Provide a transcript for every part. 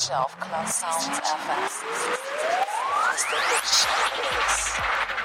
Hitch auf Club Sounds FM. Mr. Hitch in the mix.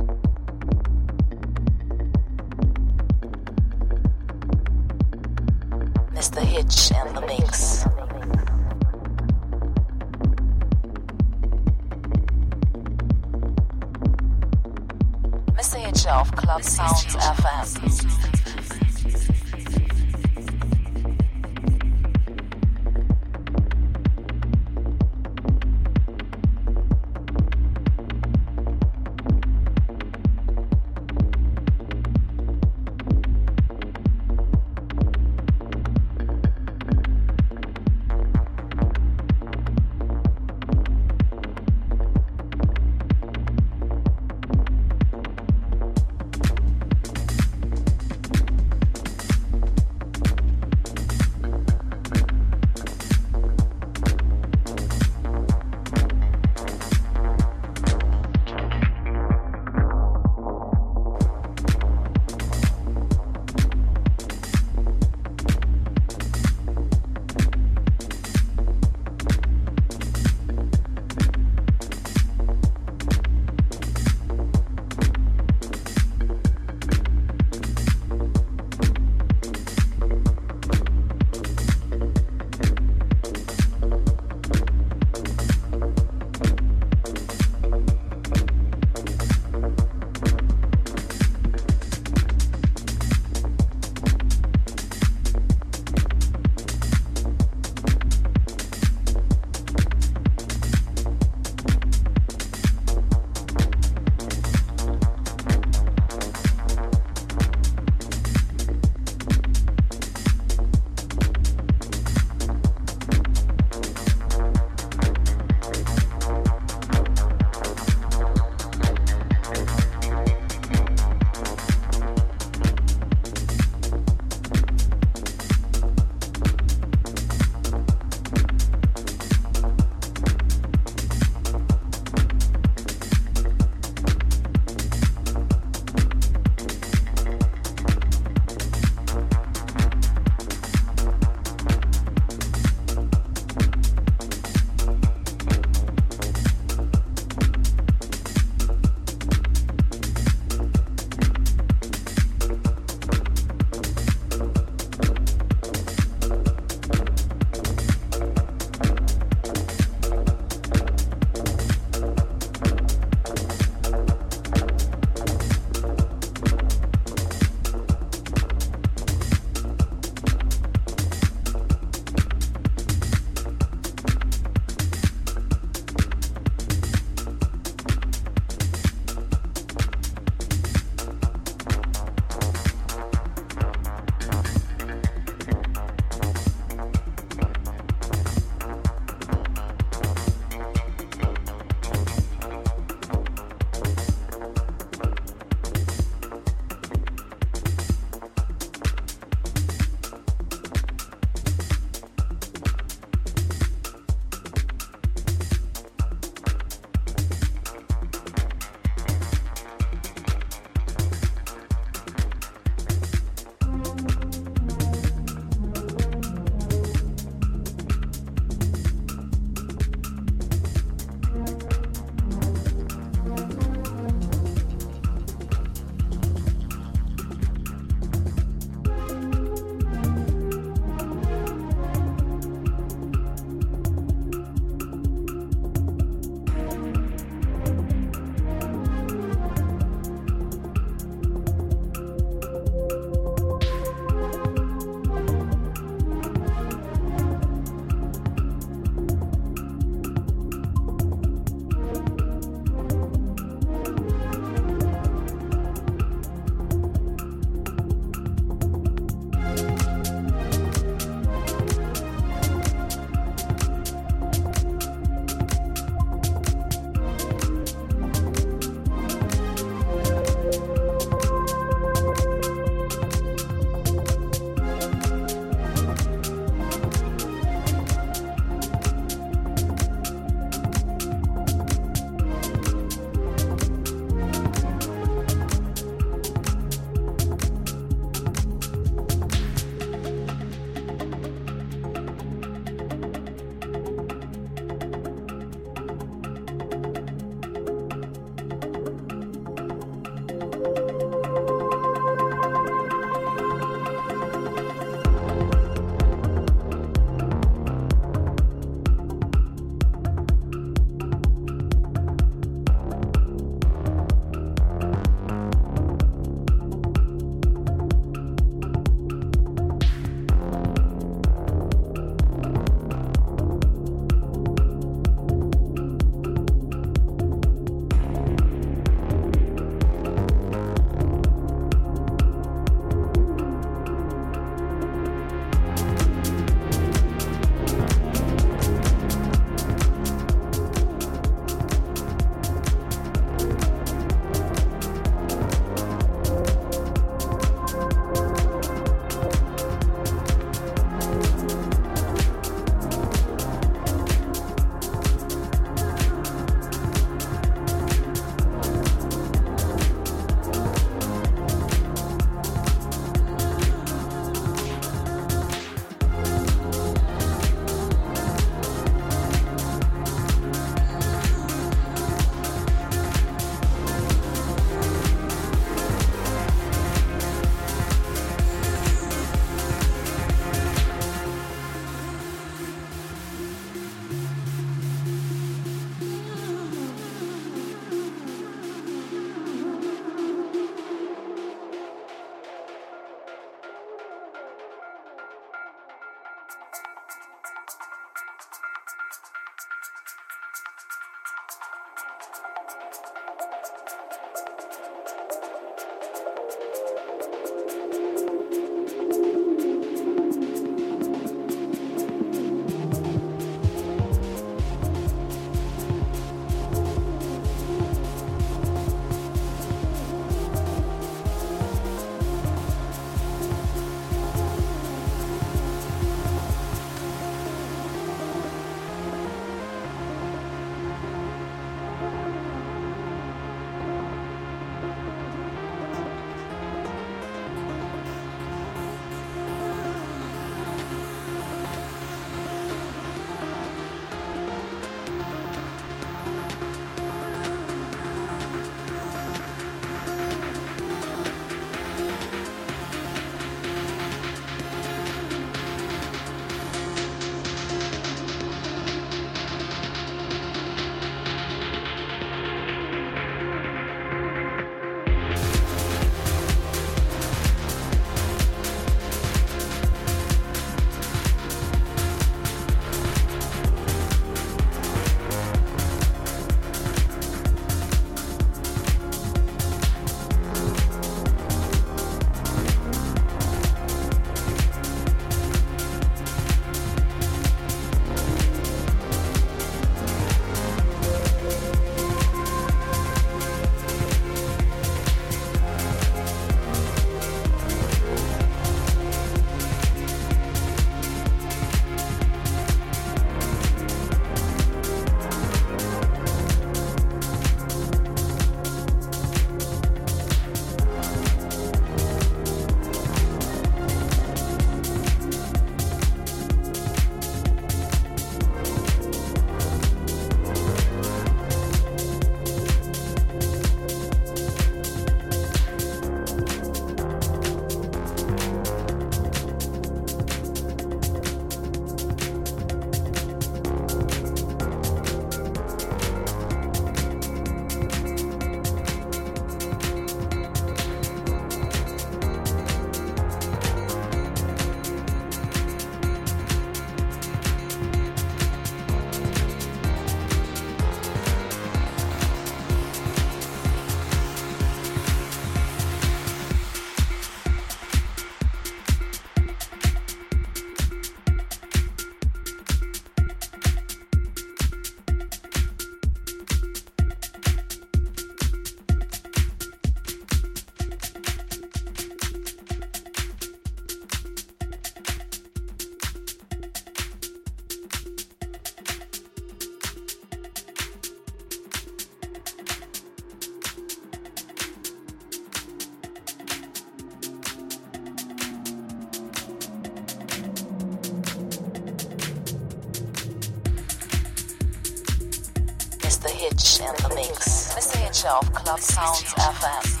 Hitch in the mix. Hitch auf Club Sounds FM.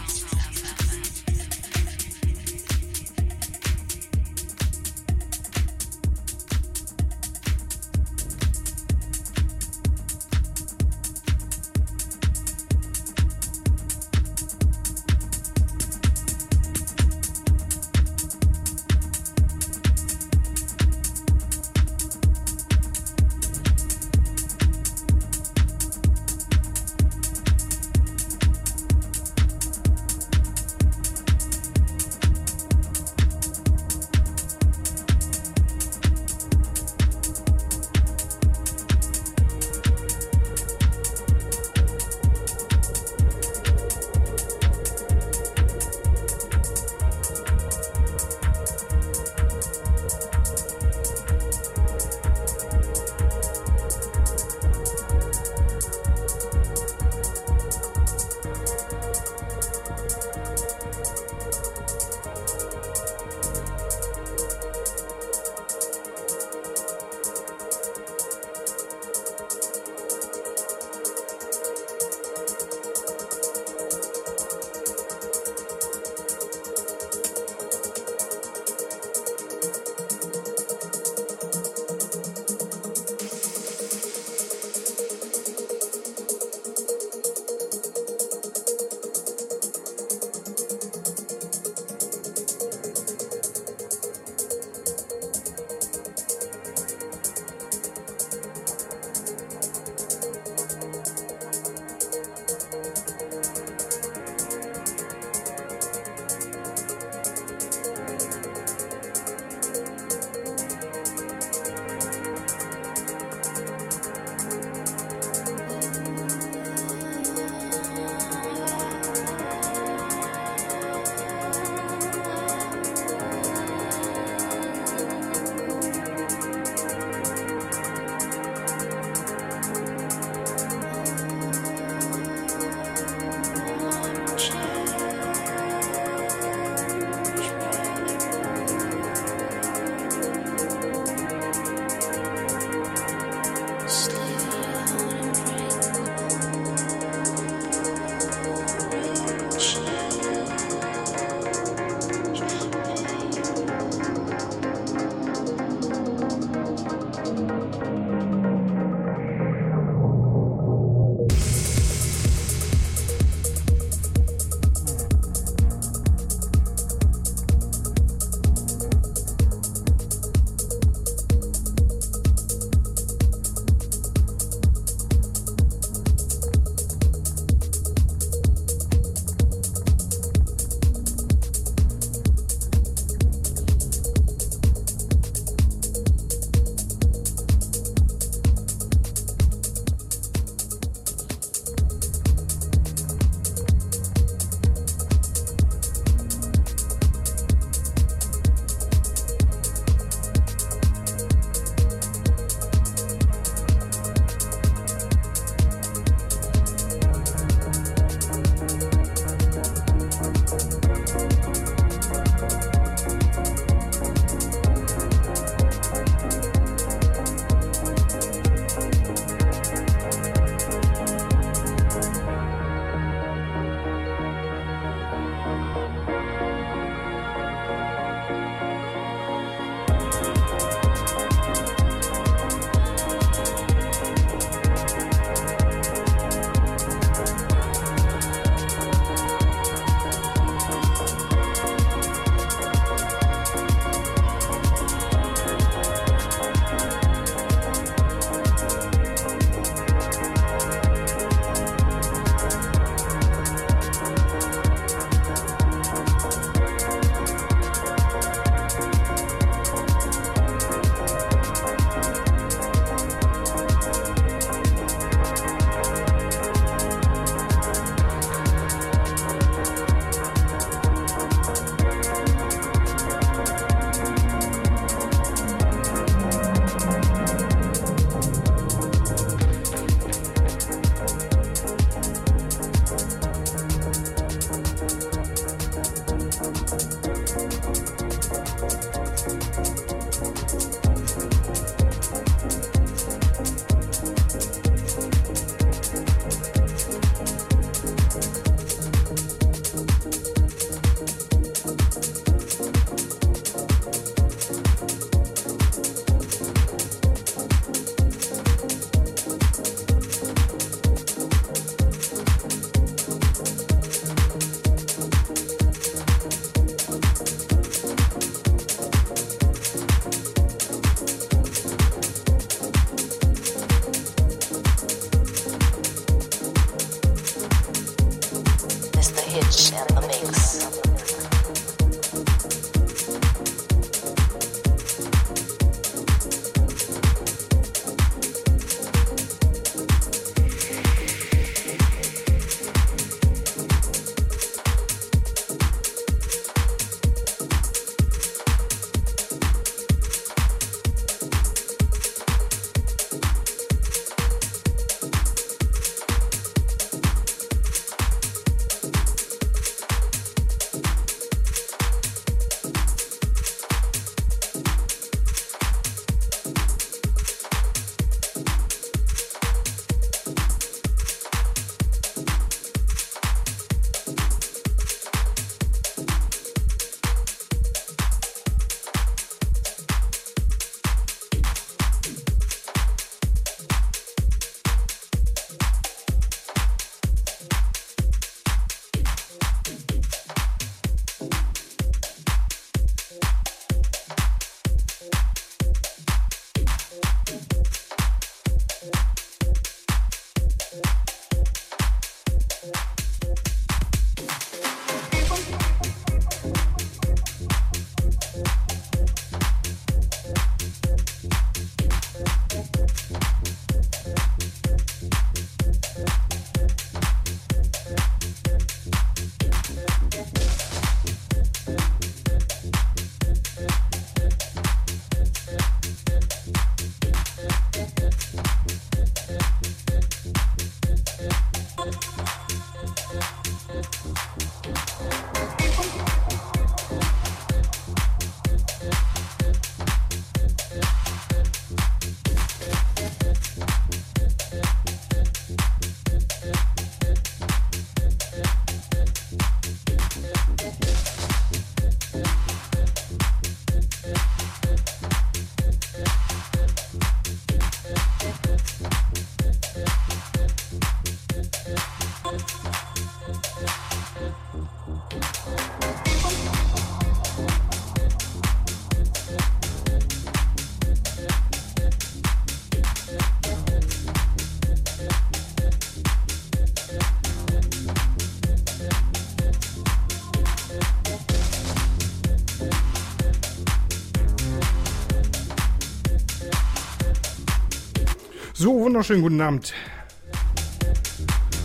Wunderschönen guten Abend.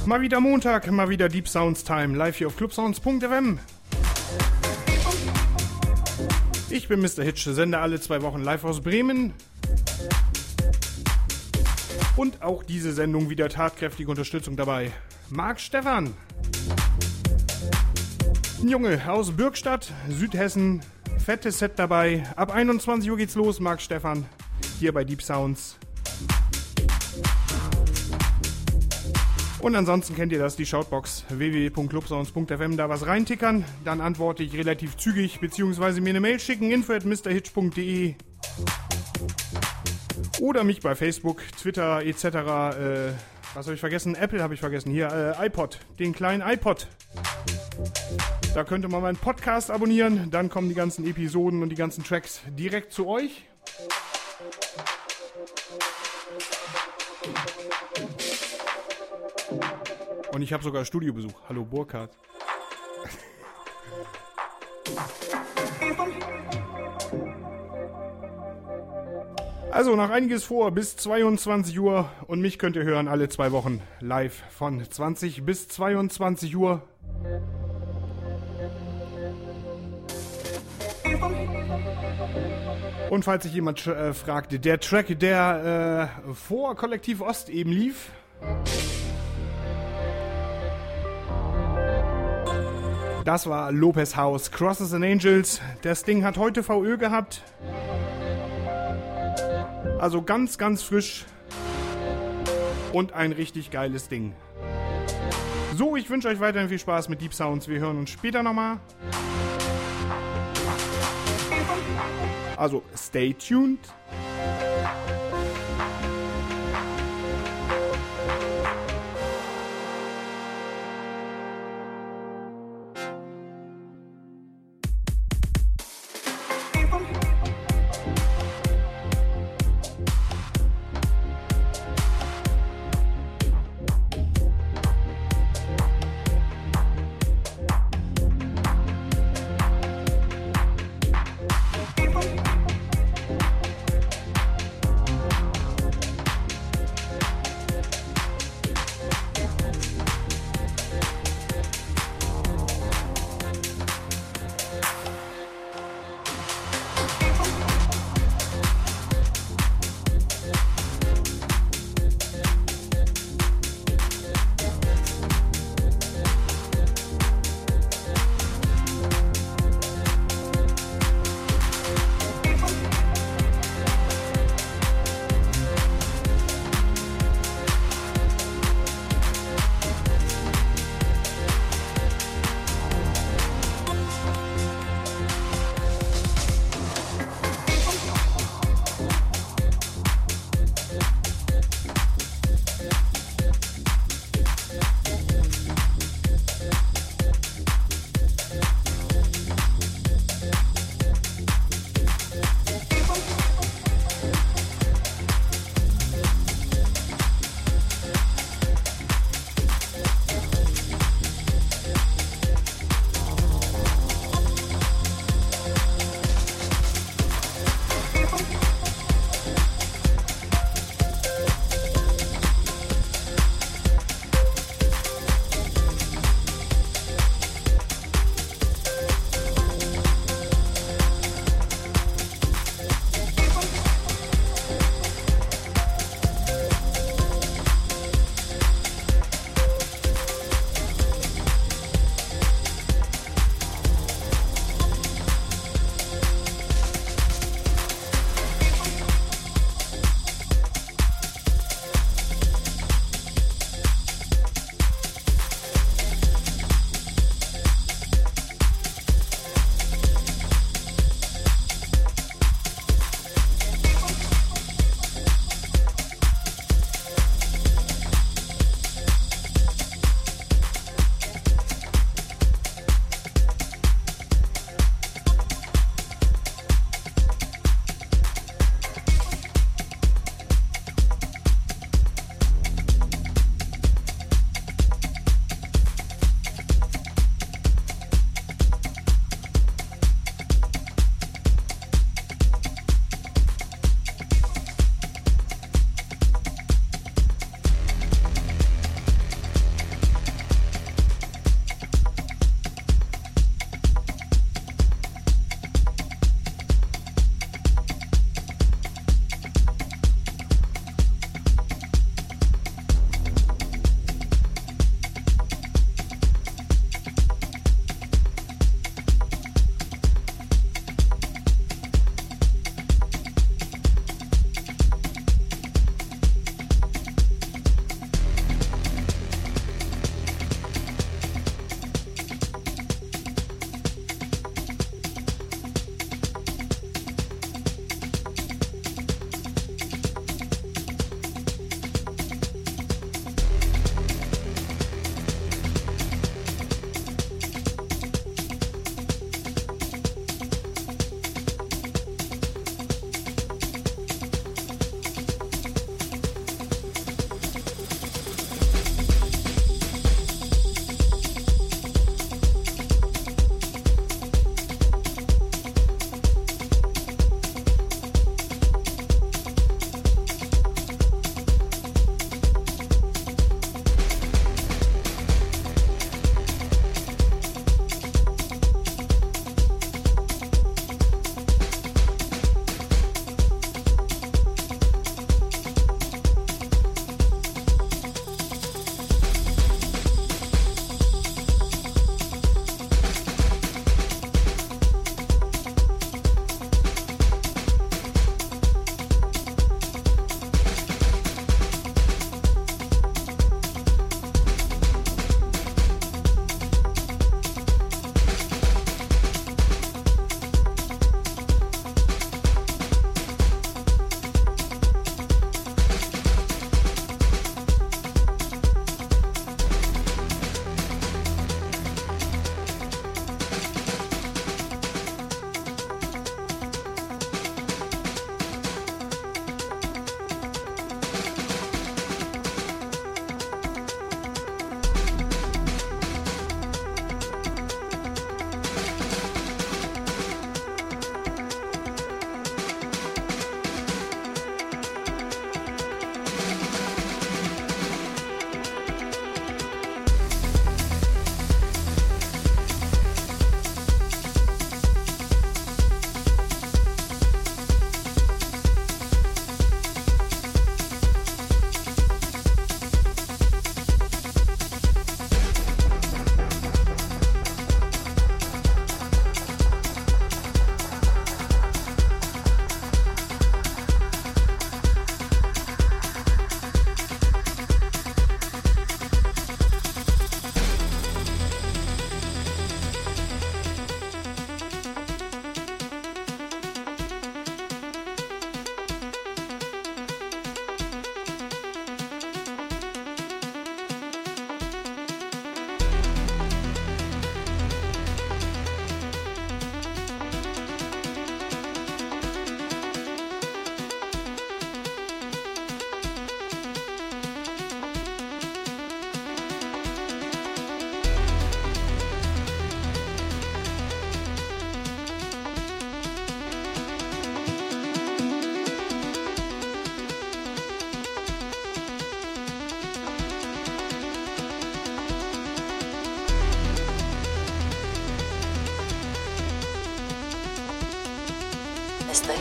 Mal wieder Montag, mal wieder Deep Sounds Time, live hier auf clubsounds.fm. Ich bin Mr. Hitch, sende alle zwei Wochen live aus Bremen. Und auch diese Sendung wieder tatkräftige Unterstützung dabei. Marc Stefan. Ein Junge aus Bürgstadt, Südhessen. Fettes Set dabei. Ab 21 Uhr geht's los, Marc Stefan. Hier bei Deep Sounds. Und ansonsten kennt ihr das, die Shoutbox www.clubsounds.fm, da was reintickern. Dann antworte ich relativ zügig, beziehungsweise mir eine Mail schicken, info at mrhitch.de oder mich bei Facebook, Twitter etc. Äh, was habe ich vergessen? Apple habe ich vergessen. Hier, äh, iPod, den kleinen iPod. Da könnte man meinen Podcast abonnieren, dann kommen die ganzen Episoden und die ganzen Tracks direkt zu euch. Und ich habe sogar Studiobesuch. Hallo Burkhard. Also noch einiges vor bis 22 Uhr und mich könnt ihr hören alle zwei Wochen live von 20 bis 22 Uhr. Und falls sich jemand äh, fragte, der Track, der äh, vor Kollektiv Ost eben lief, Das war Lopez House, Crosses and Angels. Das Ding hat heute VÖ gehabt. Also ganz, ganz frisch. Und ein richtig geiles Ding. So, ich wünsche euch weiterhin viel Spaß mit Deep Sounds. Wir hören uns später nochmal. Also, stay tuned.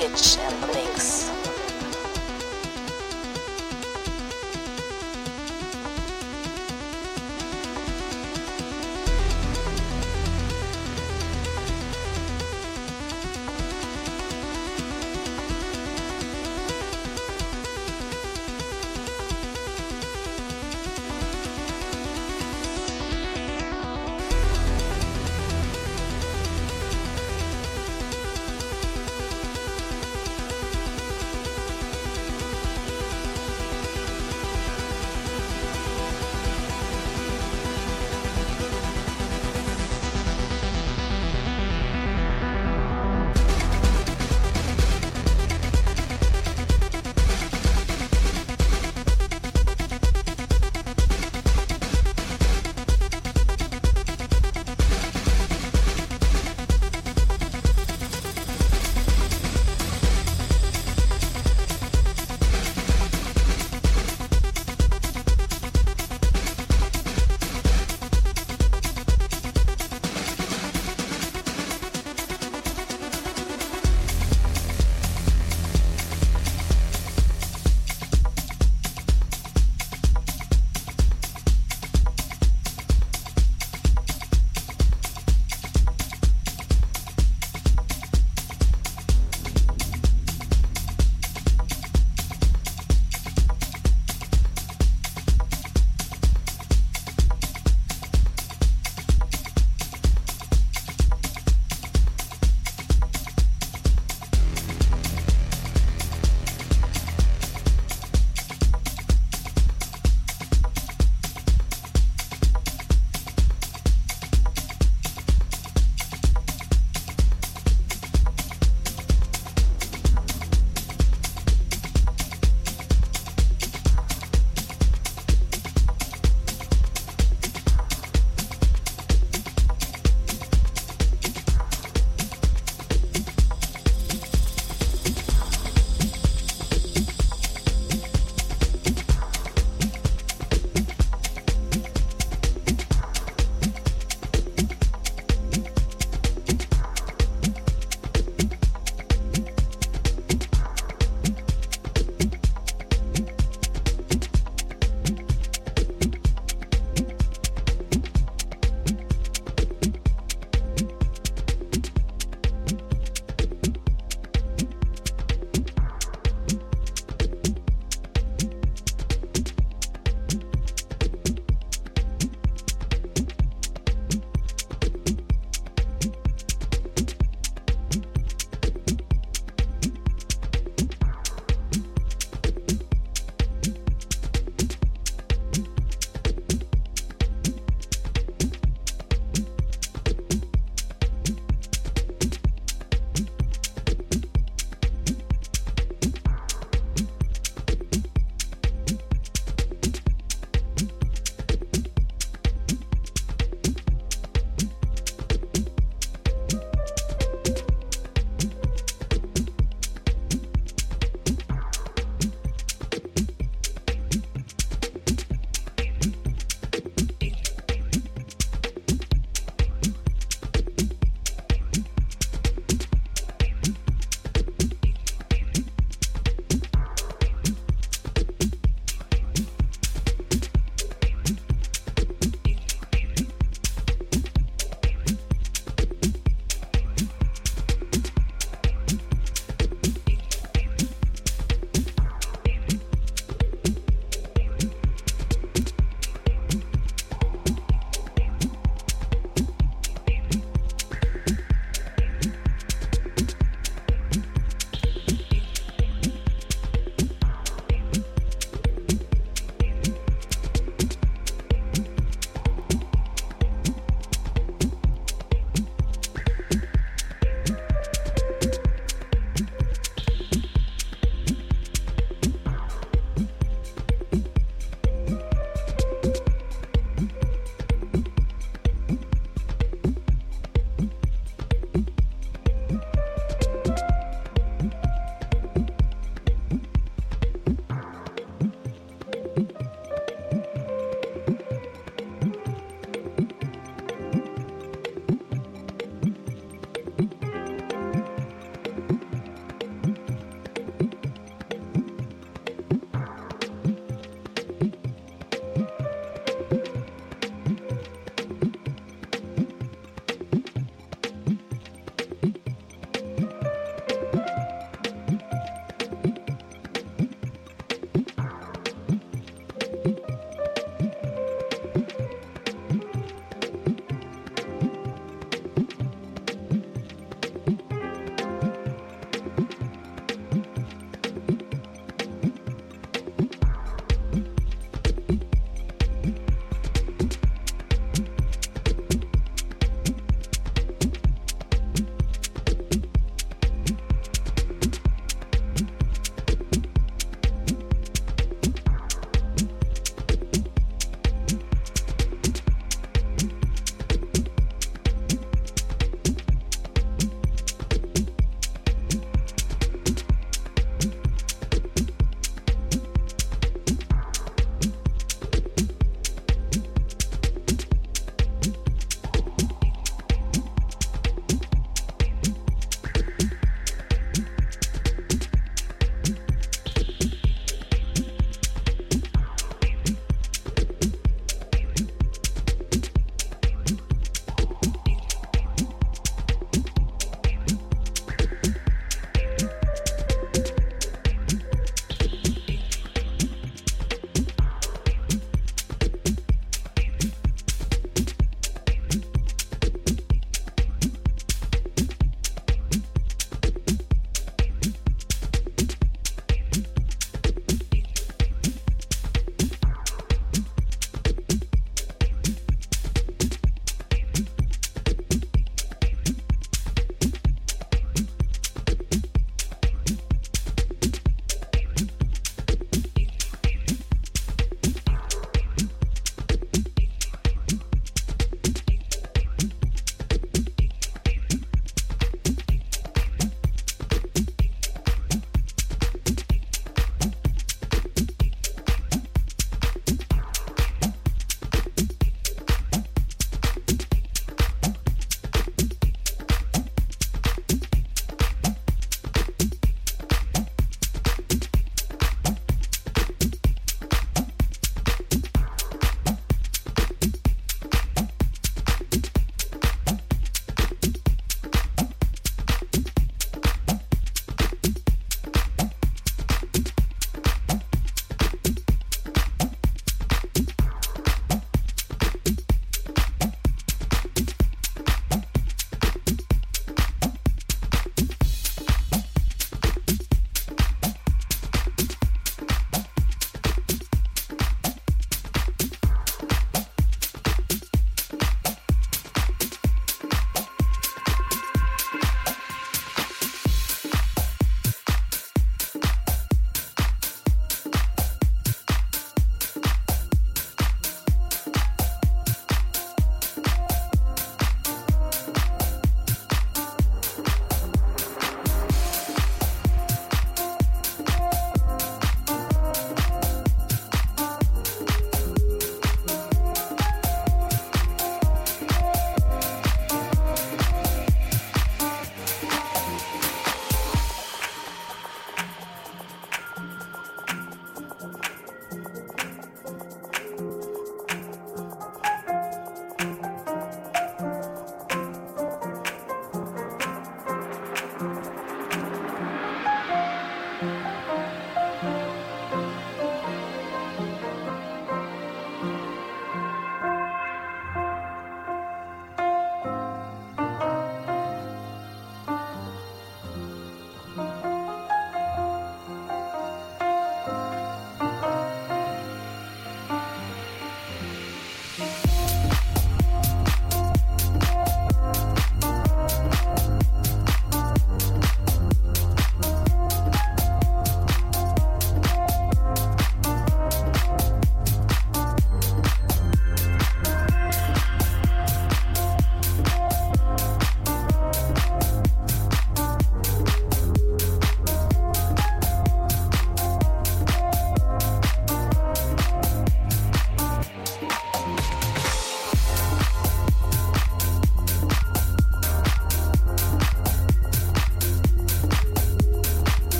Mr. Hitch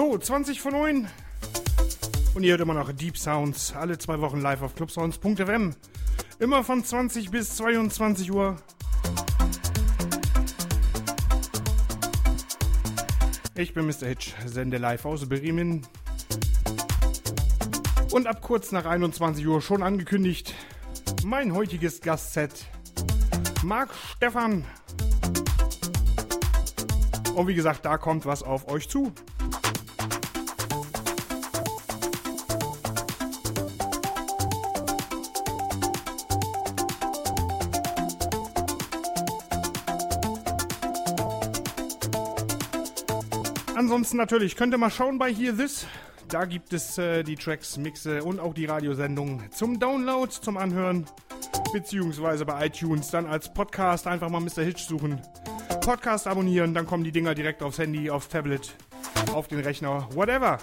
So, 20 von 9. Und ihr hört immer noch Deep Sounds. Alle zwei Wochen live auf clubsounds.fm. Immer von 20 bis 22 Uhr. Ich bin Mr. Hitch, sende live aus Bremen. Und ab kurz nach 21 Uhr schon angekündigt, mein heutiges Gastset, Marc Stefan. Und wie gesagt, da kommt was auf euch zu. Ansonsten natürlich könnt ihr mal schauen bei Here This. Da gibt es äh, die Tracks, Mixe und auch die Radiosendung zum Download, zum Anhören. Beziehungsweise bei iTunes dann als Podcast einfach mal Mr. Hitch suchen. Podcast abonnieren, dann kommen die Dinger direkt aufs Handy, aufs Tablet, auf den Rechner, whatever.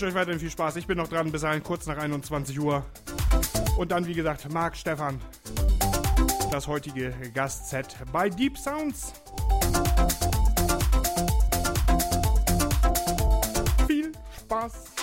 Wünsche euch weiterhin viel Spaß. Ich bin noch dran bis dahin kurz nach 21 Uhr. Und dann, wie gesagt, Marc Stefan, das heutige Gastset bei Deep Sounds. Viel Spaß!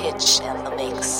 Hitch and the mix.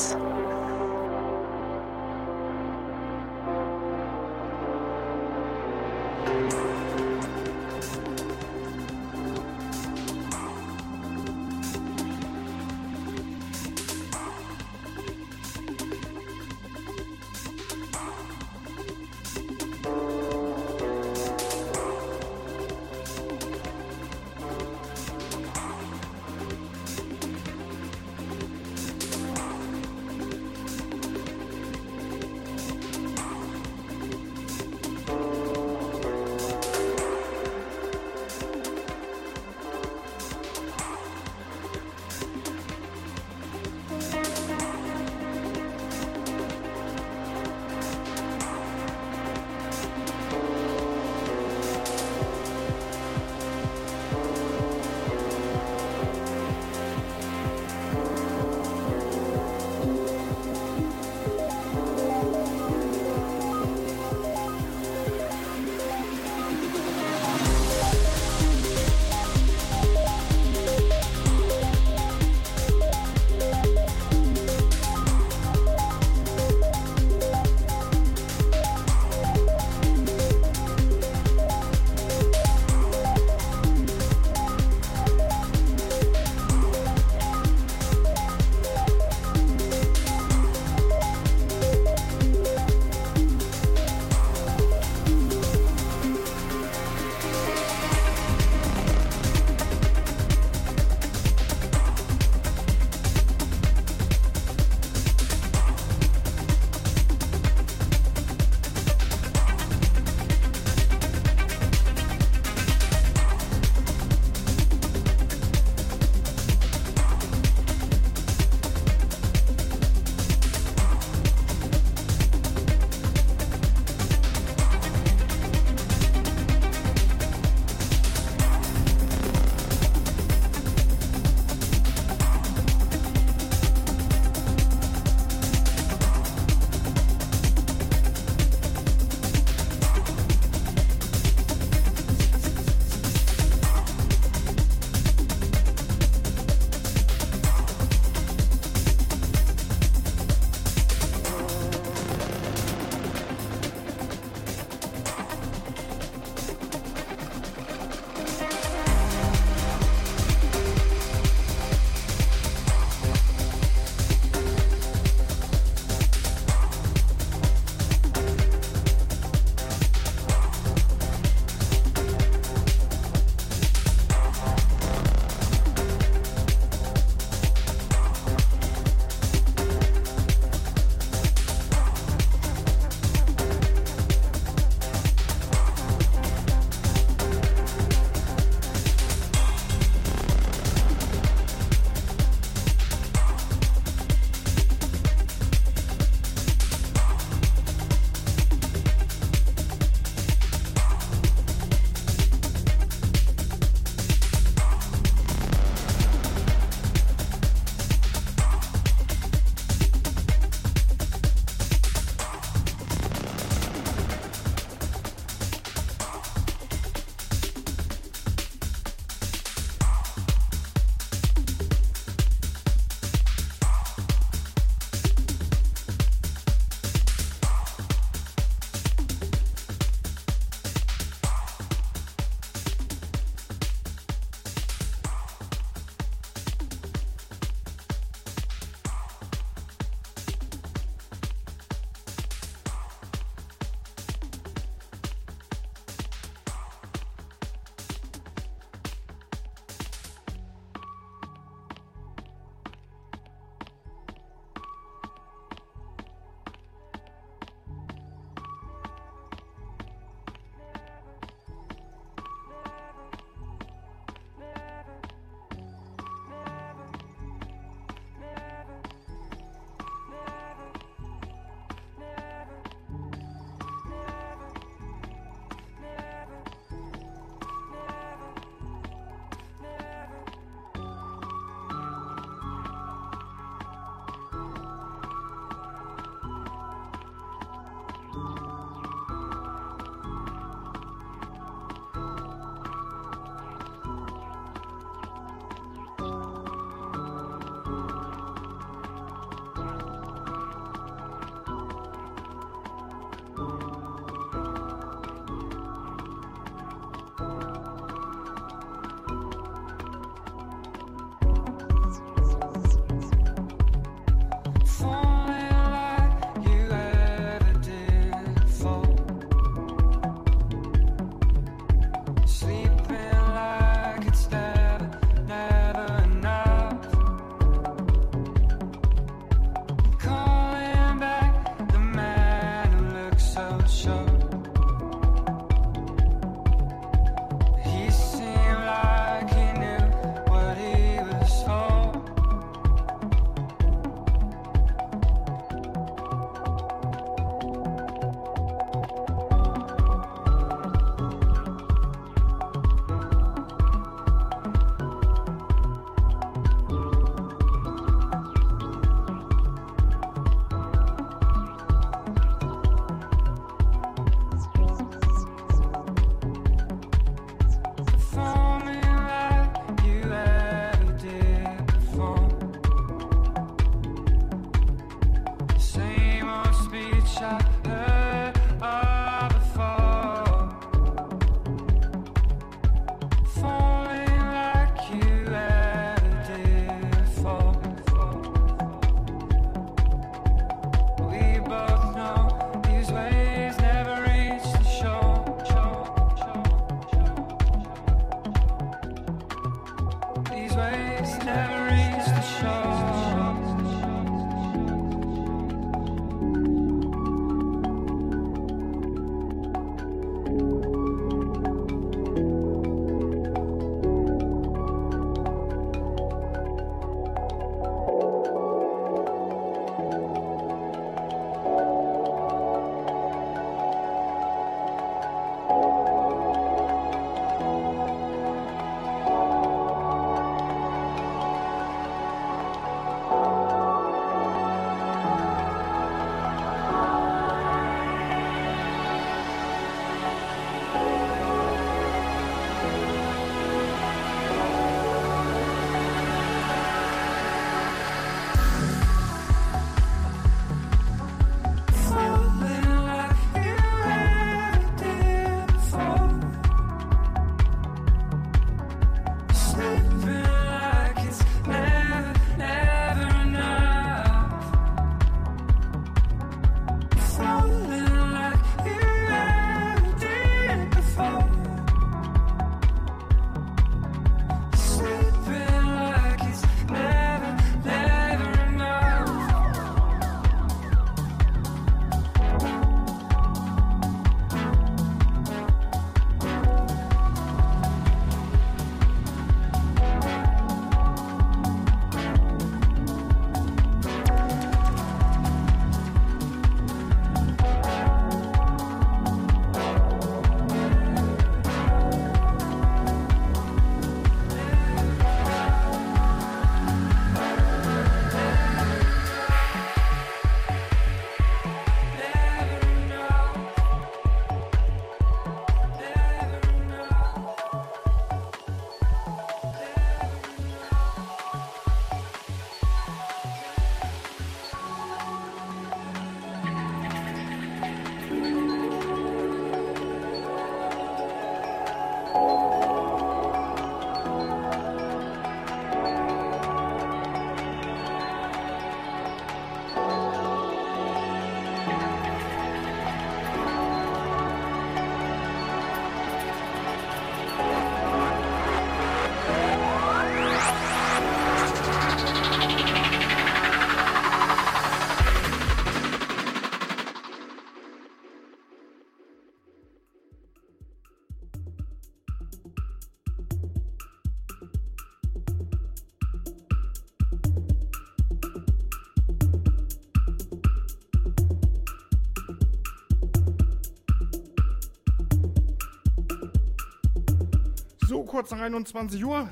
Kurz nach 21 Uhr.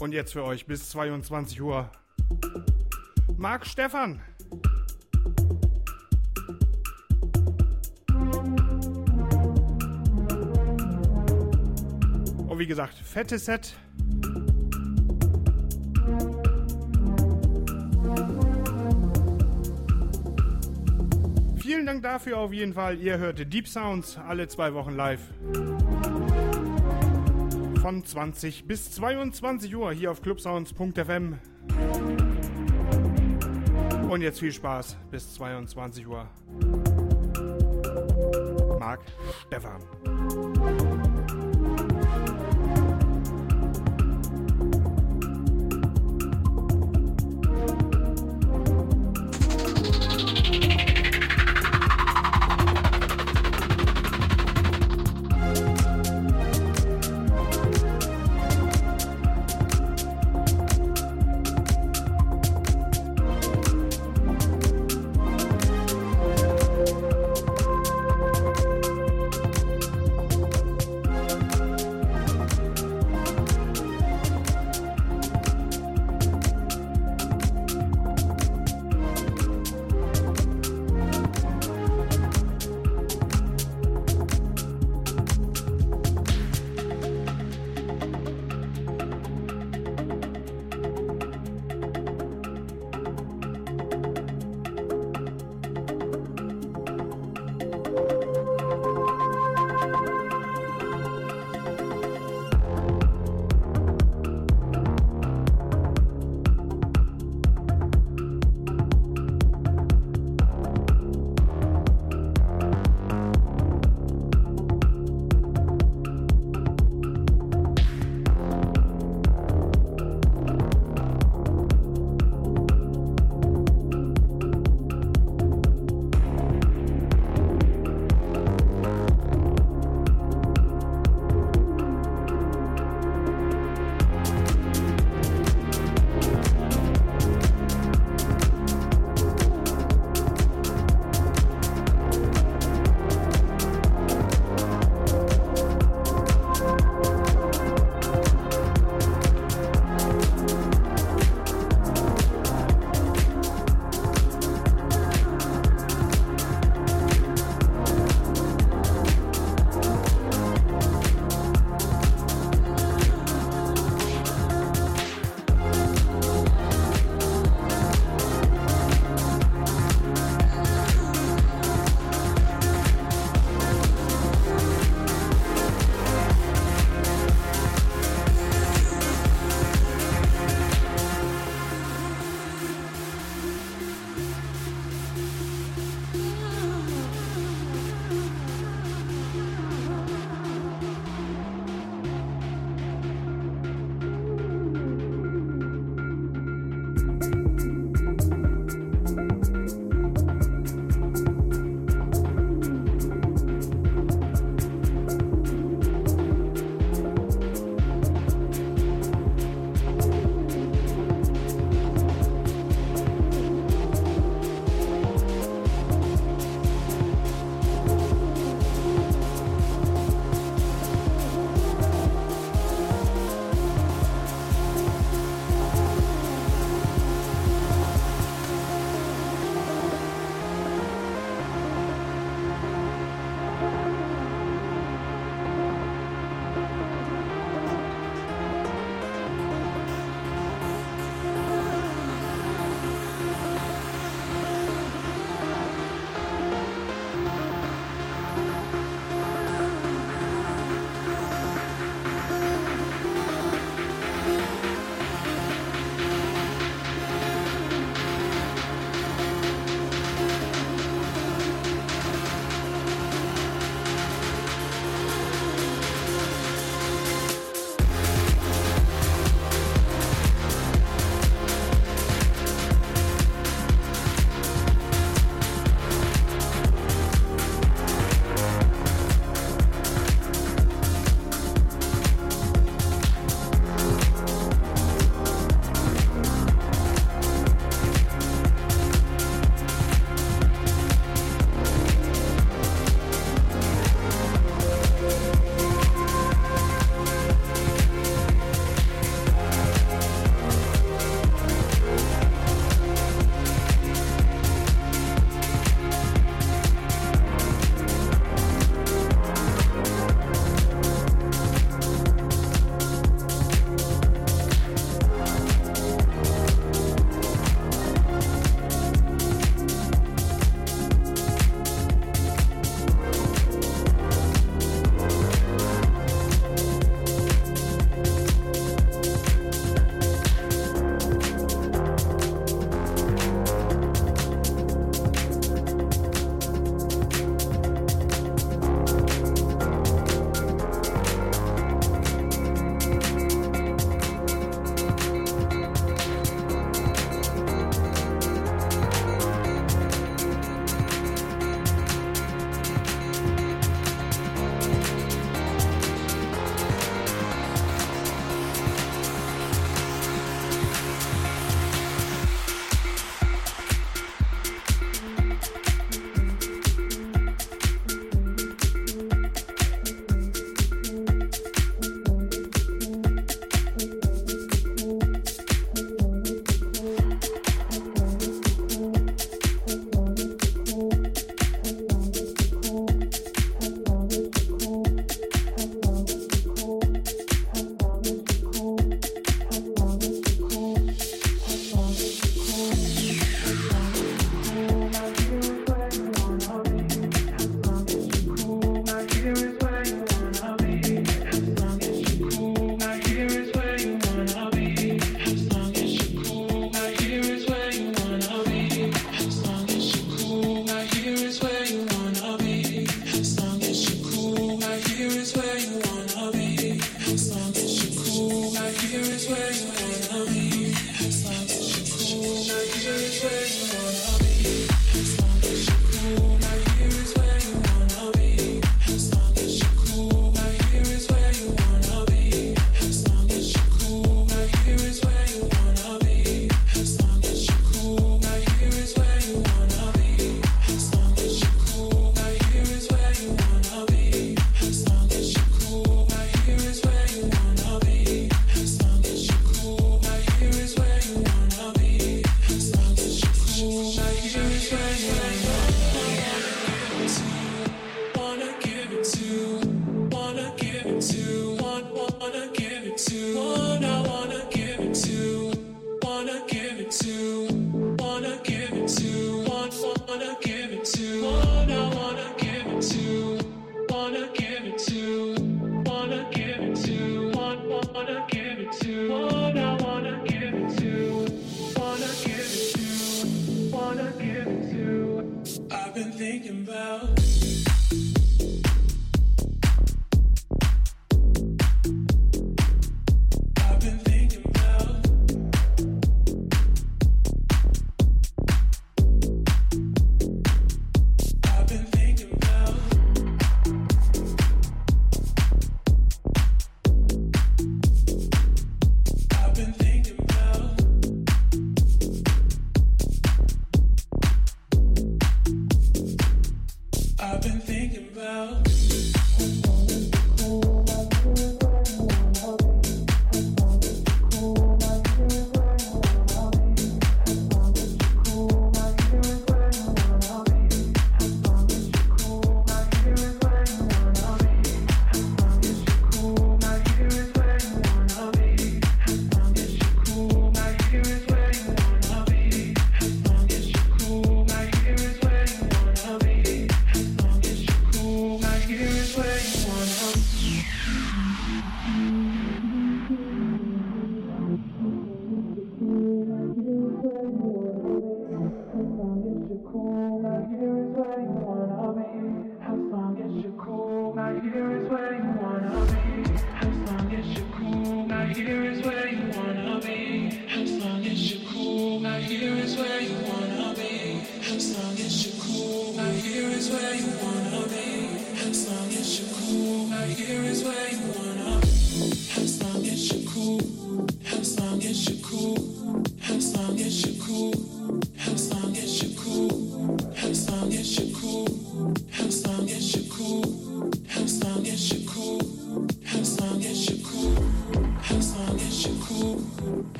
Und jetzt für euch bis 22 Uhr. Marc Stefan. Und wie gesagt, fettes Set. Vielen Dank dafür auf jeden Fall. Ihr hörte Deep Sounds alle zwei Wochen live von 20 bis 22 Uhr hier auf clubsounds.fm. Und jetzt viel Spaß bis 22 Uhr. Marc Stefan.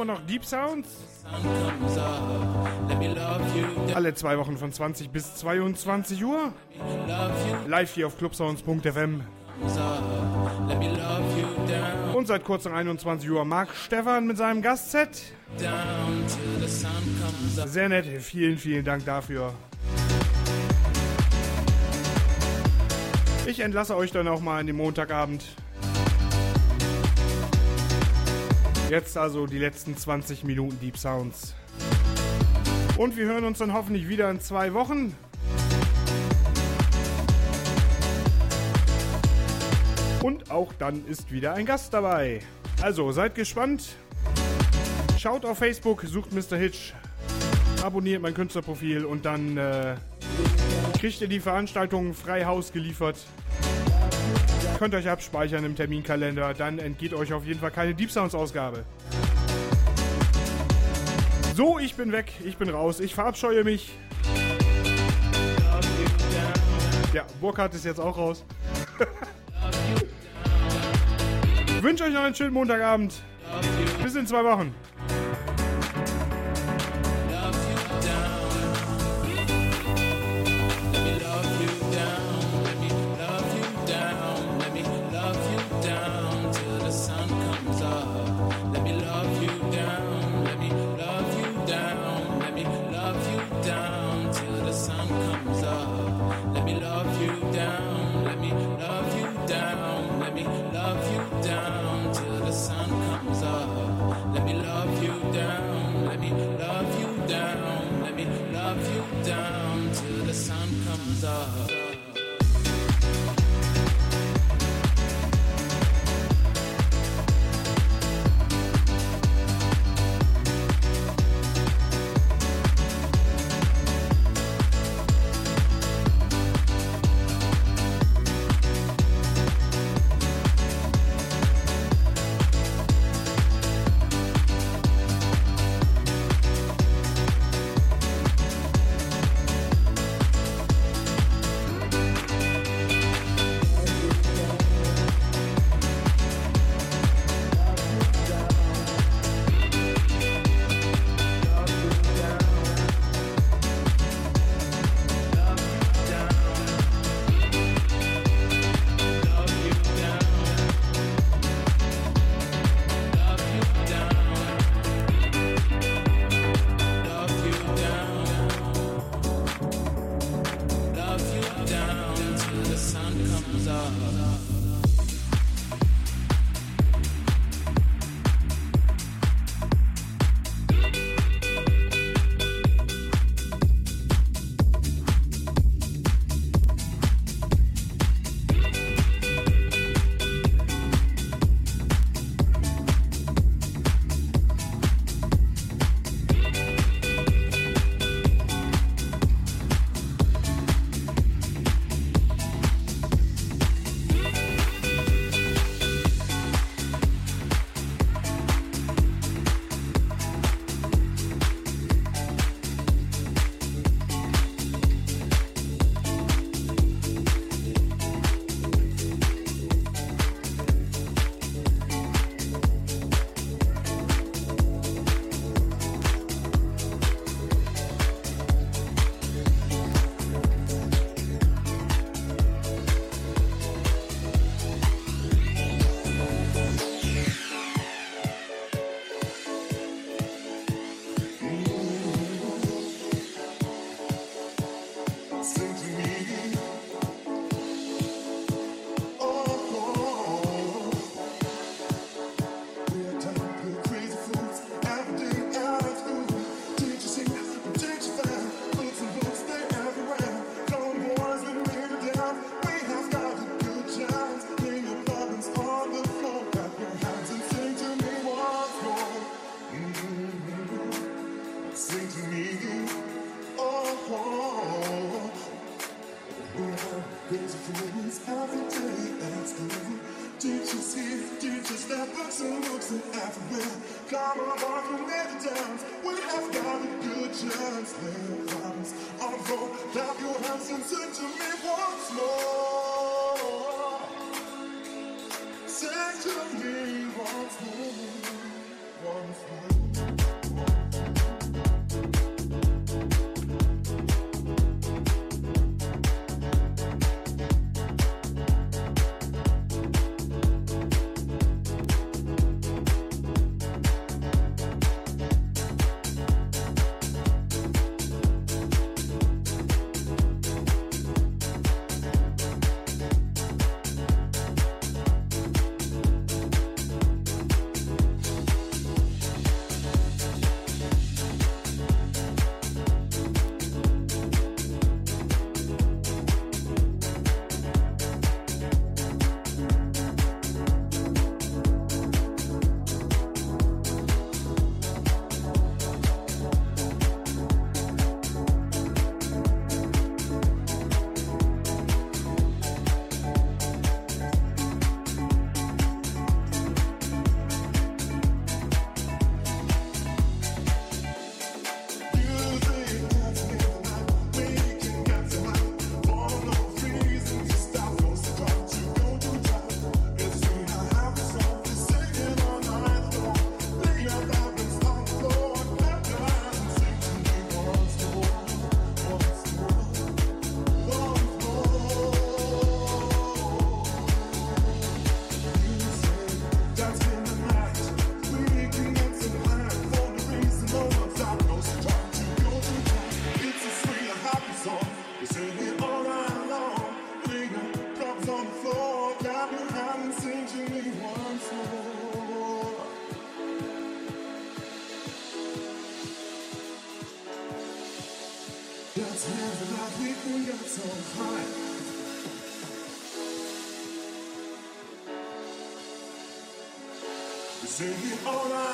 immer noch Deep Sounds. Alle zwei Wochen von 20 bis 22 Uhr. Live hier auf clubsounds.fm. Und seit kurzem 21 Uhr Marc Stefan mit seinem Gastset. Sehr nett, vielen, vielen Dank dafür. Ich entlasse euch dann auch mal an den Montagabend. Jetzt also die letzten 20 Minuten Deep Sounds. Und wir hören uns dann hoffentlich wieder in zwei Wochen. Und auch dann ist wieder ein Gast dabei. Also seid gespannt. Schaut auf Facebook, sucht Mr. Hitch, abonniert mein Künstlerprofil und dann äh, kriegt ihr die Veranstaltung frei Haus geliefert. Könnt euch abspeichern im Terminkalender, dann entgeht euch auf jeden Fall keine Deep Sounds Ausgabe. So, ich bin weg, ich bin raus, ich verabscheue mich. Ja, Burkhardt ist jetzt auch raus. Wünsche euch noch einen schönen Montagabend. Bis in zwei Wochen. back to me once more, once more. say we are.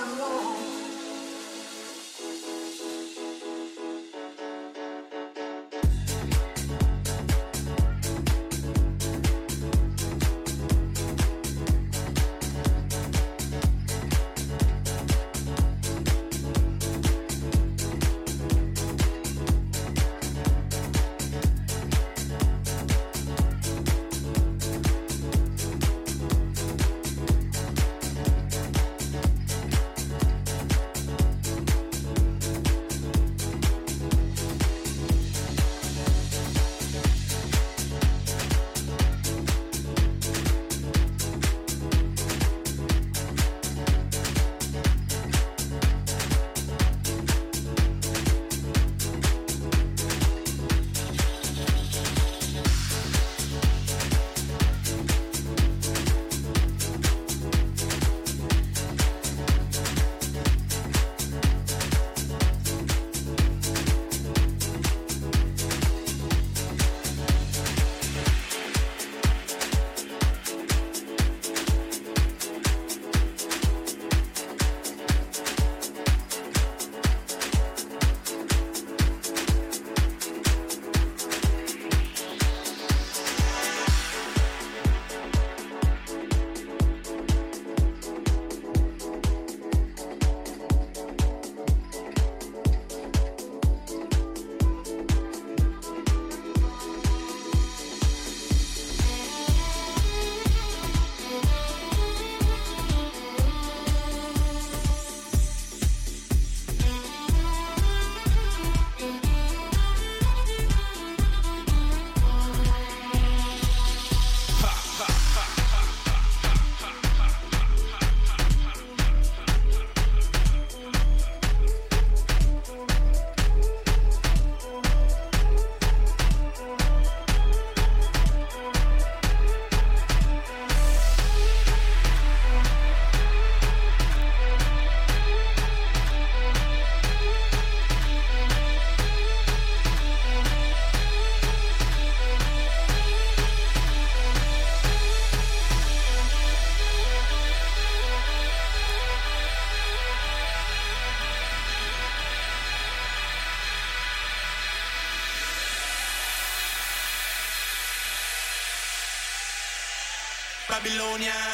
California.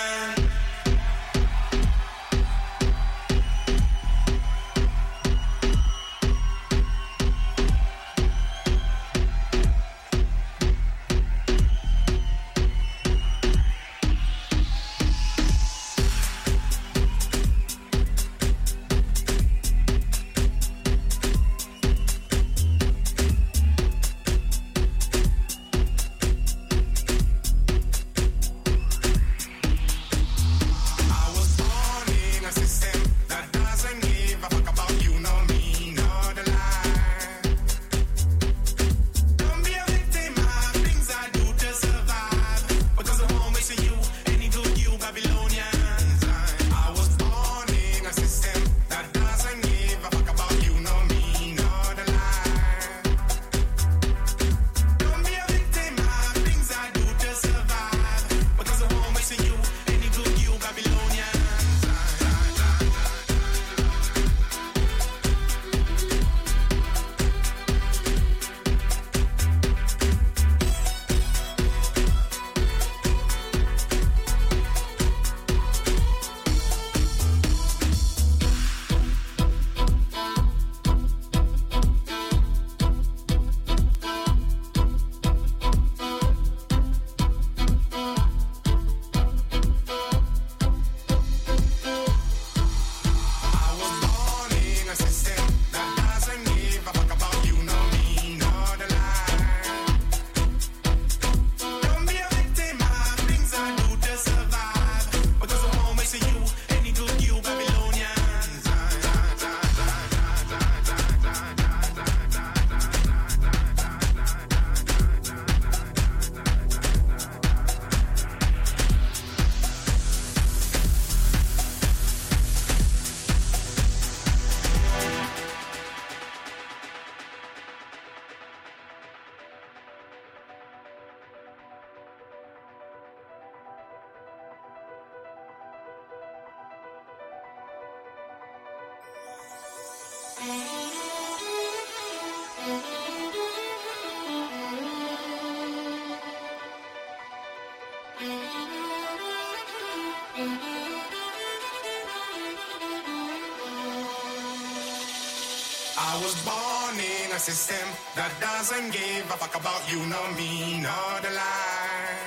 I was born in a system that doesn't give a fuck about you, nor me, nor the lie.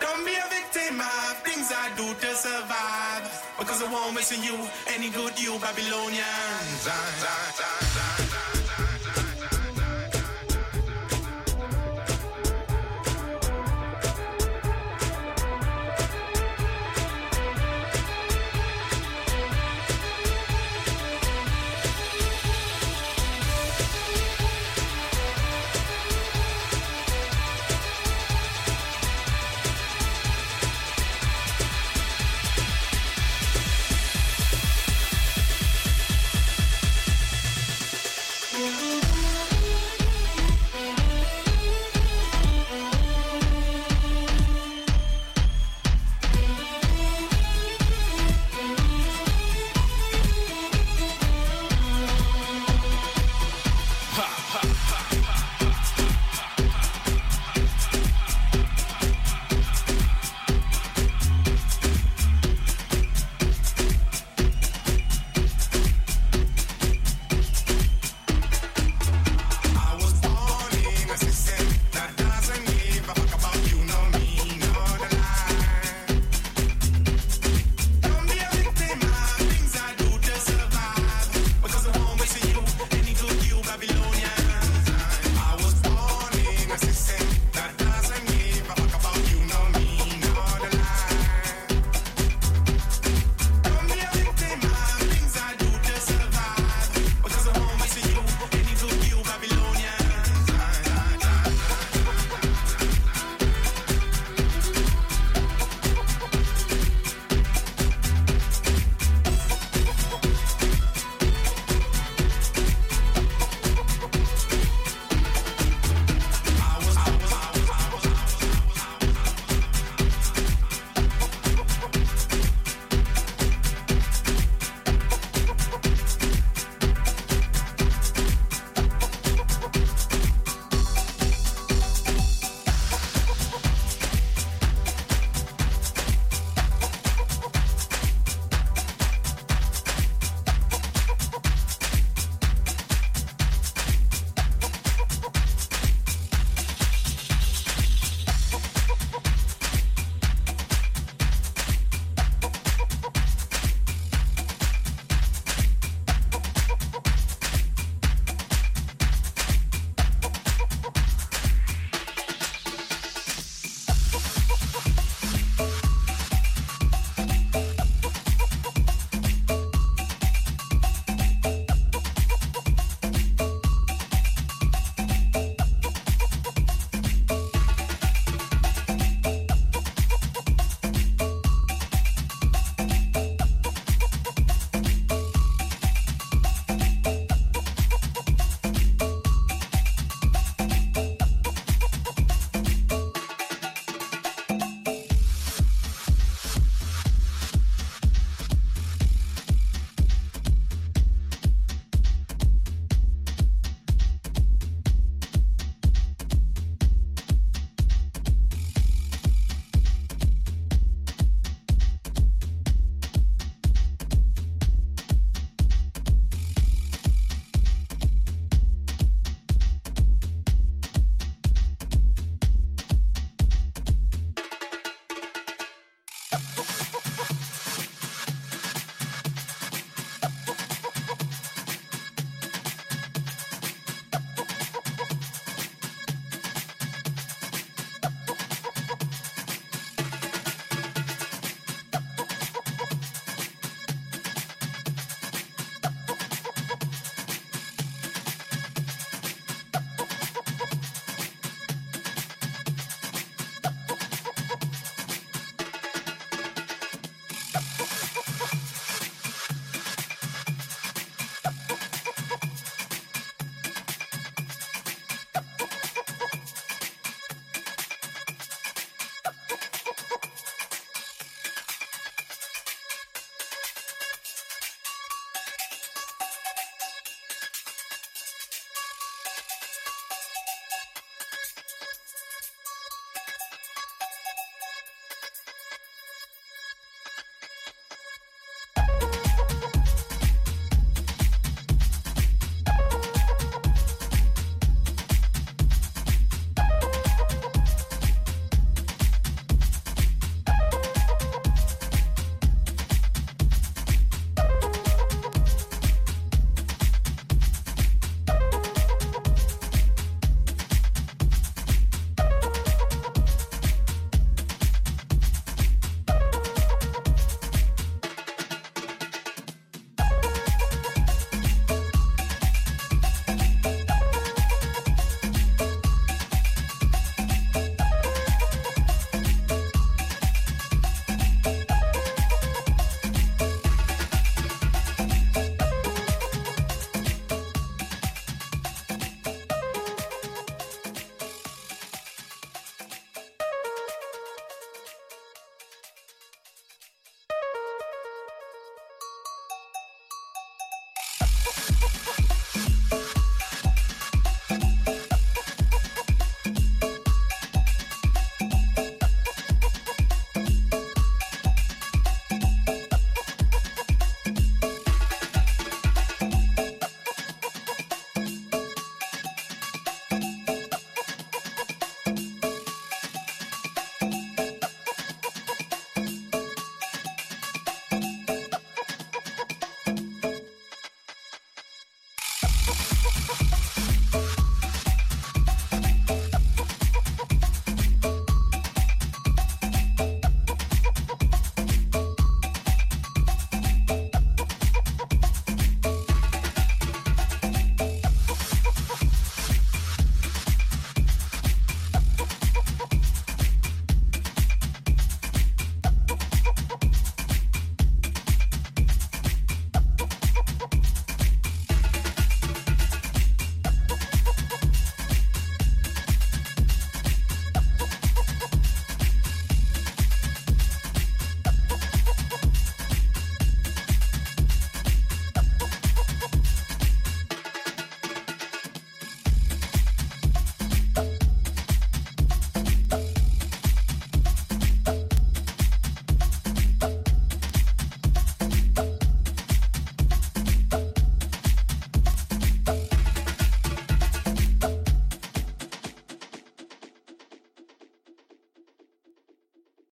Don't be a victim of things I do to survive. Because I won't missing you, any good you Babylonians.